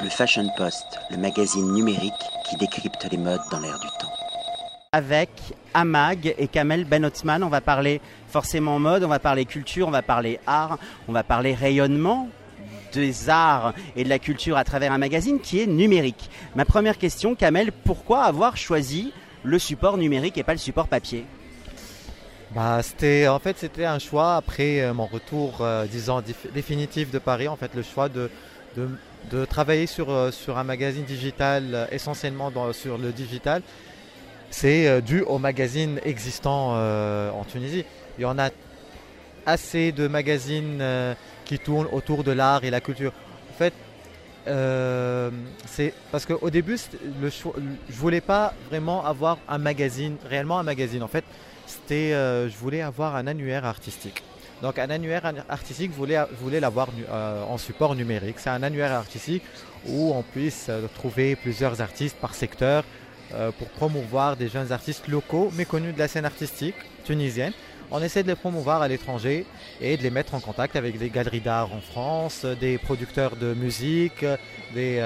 Le Fashion Post, le magazine numérique qui décrypte les modes dans l'air du temps. Avec Amag et Kamel Ben Othman, on va parler forcément mode, on va parler culture, on va parler art, on va parler rayonnement des arts et de la culture à travers un magazine qui est numérique. Ma première question, Kamel, pourquoi avoir choisi le support numérique et pas le support papier? Bah, c'était en fait c'était un choix après euh, mon retour euh, disons définitif de Paris en fait le choix de, de, travailler sur, euh, sur un magazine digital essentiellement sur le digital c'est dû au magazine existant en Tunisie. Il y en a assez de magazines qui tournent autour de l'art et la culture. En fait c'est parce qu'au début le je voulais pas vraiment avoir un magazine réellement un magazine. En fait c'était, euh, je voulais avoir un annuaire artistique. Donc un annuaire artistique, je voulais, l'avoir euh, en support numérique. C'est un annuaire artistique où on puisse euh, trouver plusieurs artistes par secteur pour promouvoir des jeunes artistes locaux méconnus de la scène artistique tunisienne. On essaie de les promouvoir à l'étranger et de les mettre en contact avec des galeries d'art en France, des producteurs de musique, des,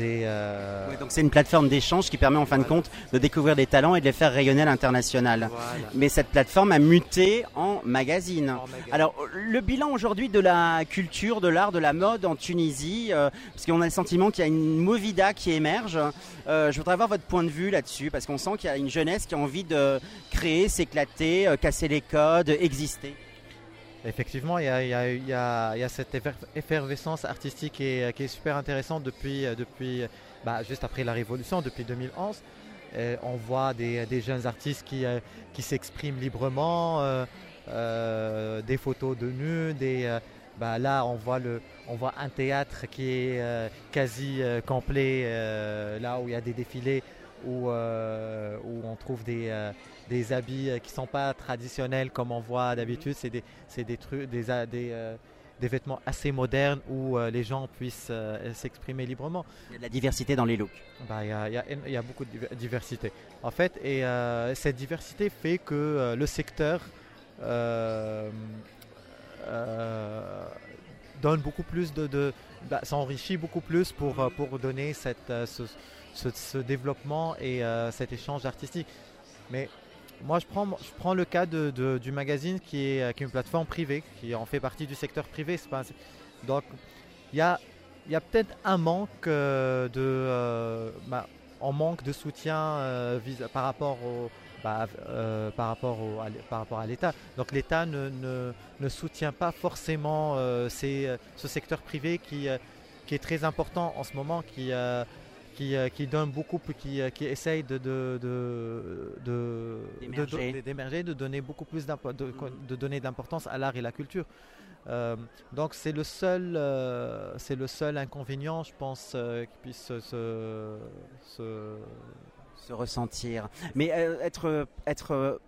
euh, donc c'est une plateforme d'échange qui permet en fin de compte de découvrir des talents et de les faire rayonner à l'international. Mais cette plateforme a muté en magazine. Alors le bilan aujourd'hui de la culture, de l'art, de la mode en Tunisie, euh, parce qu'on a le sentiment qu'il y a une movida qui émerge. Euh, je voudrais avoir votre point de vue là-dessus, parce qu'on sent qu'il y a une jeunesse qui a envie de créer, s'éclater, casser les codes, exister. Effectivement, il y, a, cette effervescence artistique qui est, super intéressante depuis, depuis bah, juste après la Révolution, depuis 2011. on voit des, jeunes artistes qui, euh, s'expriment librement, euh, euh, des photos de nus, des, bah, là on voit un théâtre qui est quasi complet, là où il y a des défilés où, où on trouve des, des habits euh, qui ne sont pas traditionnels comme on voit d'habitude. C'est des, des, trucs, des, euh, des, euh, des, vêtements assez modernes où les gens puissent s'exprimer librement. Il y a de la diversité dans les looks. Bah, il, y a, il, y a, beaucoup de diversité. En fait, et cette diversité fait que le secteur donne beaucoup plus de, de bah, s'enrichit beaucoup plus pour, pour donner cette, ce, ce, développement et cet échange artistique. Mais moi, je prends, je prends le cas de, du magazine qui est, qui est, une plateforme privée, qui en fait partie du secteur privé. Pas donc, il y a, y a peut-être un manque euh, de, euh, bah, manque de soutien euh, par rapport au, bah, par rapport au, à, par rapport à l'État. Donc, l'État ne, ne, ne, soutient pas forcément ces, ce secteur privé qui, qui est très important en ce moment, qui euh, qui, donne beaucoup, qui, euh, qui essaye de, de, de, d'émerger, de, donner beaucoup plus de, donner d'importance à l'art et la culture. Euh, donc c'est le seul, c'est le seul inconvénient, je pense, qui puisse se, se, se ressentir. Mais être, être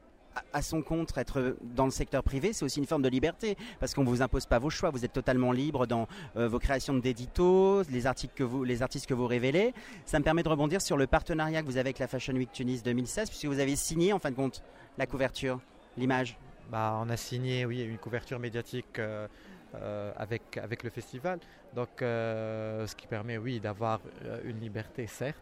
à son compte, être dans le secteur privé, c'est aussi une forme de liberté, parce qu'on ne vous impose pas vos choix, vous êtes totalement libre dans euh, vos créations d'éditos, les, que vous, les artistes que vous révélez. Ça me permet de rebondir sur le partenariat que vous avez avec la Fashion Week Tunis 2016, puisque vous avez signé en fin de compte la couverture, l'image. Bah, on a signé, oui, une couverture médiatique. Euh, euh, avec, avec le festival. Donc, ce qui permet, oui, d'avoir une liberté, certes,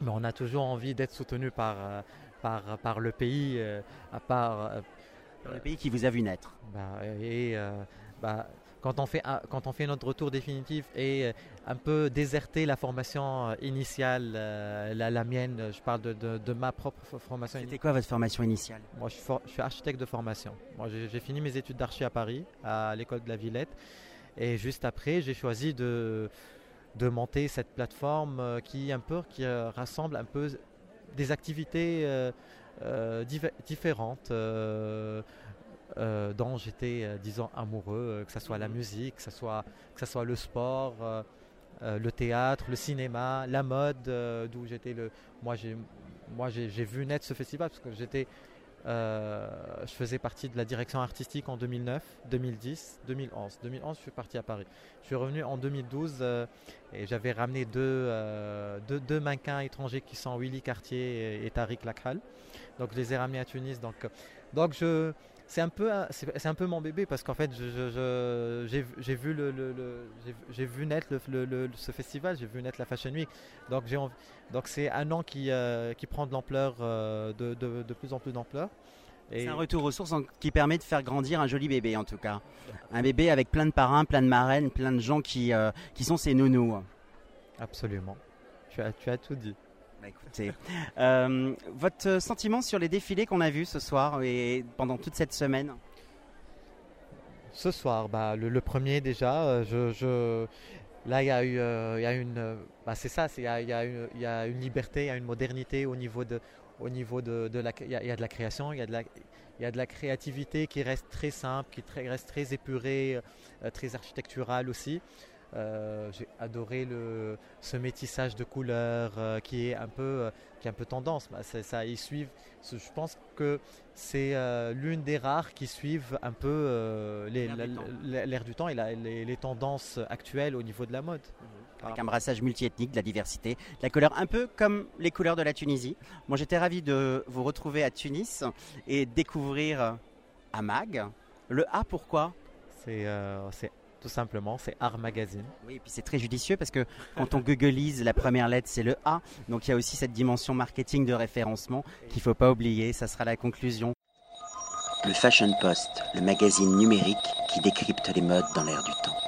mais on a toujours envie d'être soutenu par, par, par le pays, euh, à part. Euh, le pays qui vous a vu naître. Bah, et euh, bah, quand on, fait, quand on fait notre retour définitif et un peu déserter la formation initiale, la, la, mienne, je parle de, de, ma propre formation. C'était quoi votre formation initiale? Moi, je suis, je suis, architecte de formation. Moi, j'ai fini mes études d'archi à Paris, à l'école de la Villette. Et juste après, j'ai choisi de, de monter cette plateforme qui, un peu, qui rassemble un peu des activités euh, euh, différentes. Euh, dont j'étais, disons, amoureux, que ce soit la musique, que ce soit, que soit le sport, le théâtre, le cinéma, la mode, d'où j'étais le. Moi, j'ai, moi, j'ai, vu naître ce festival parce que j'étais euh, je faisais partie de la direction artistique en 2009, 2010, 2011. 2011, je suis parti à Paris. Je suis revenu en 2012 euh, et j'avais ramené euh, deux, deux, mannequins étrangers qui sont Willy Cartier et, Tariq Lakhal. Donc, je les ai ramenés à Tunis. Donc je, c'est un peu, c'est un peu mon bébé parce qu'en fait, j'ai vu le, j'ai vu naître ce festival, j'ai vu naître la Fashion Week. Donc j'ai donc c'est un an qui, euh, qui prend de l'ampleur, euh, de, de, plus en plus d'ampleur. C'est un retour aux sources qui permet de faire grandir un joli bébé en tout cas. Un bébé avec plein de parrains, plein de marraines, plein de gens qui, euh, qui sont ses nounous. Absolument. Tu as, tu as tout dit. Bah, euh, votre sentiment sur les défilés qu'on a vus ce soir et pendant toute cette semaine Ce soir, bah, le, premier déjà, euh, là il y a euh, une, bah, liberté, il y a une modernité au niveau de, la, création, il y a de la créativité qui reste très simple, qui reste très épurée, très architecturale aussi. Euh, j'ai adoré le, ce métissage de couleurs euh, qui est un peu euh, qui est un peu tendance. Bah, ça, ils suivent. Je pense que c'est l'une des rares qui suivent un peu l'air du temps et les, tendances actuelles au niveau de la mode. Mhm. Avec un brassage multiethnique, de la diversité, de la couleur, un peu comme les couleurs de la Tunisie. Moi, j'étais ravi de vous retrouver à Tunis et découvrir Amag. Le A, pourquoi? C'est tout simplement, c'est Art Magazine. Oui, et puis c'est très judicieux parce que quand on googleise, la première lettre c'est le A, donc il y a aussi cette dimension marketing de référencement qu'il ne faut pas oublier, ça sera la conclusion. Le Fashion Post, le magazine numérique qui décrypte les modes dans l'air du temps.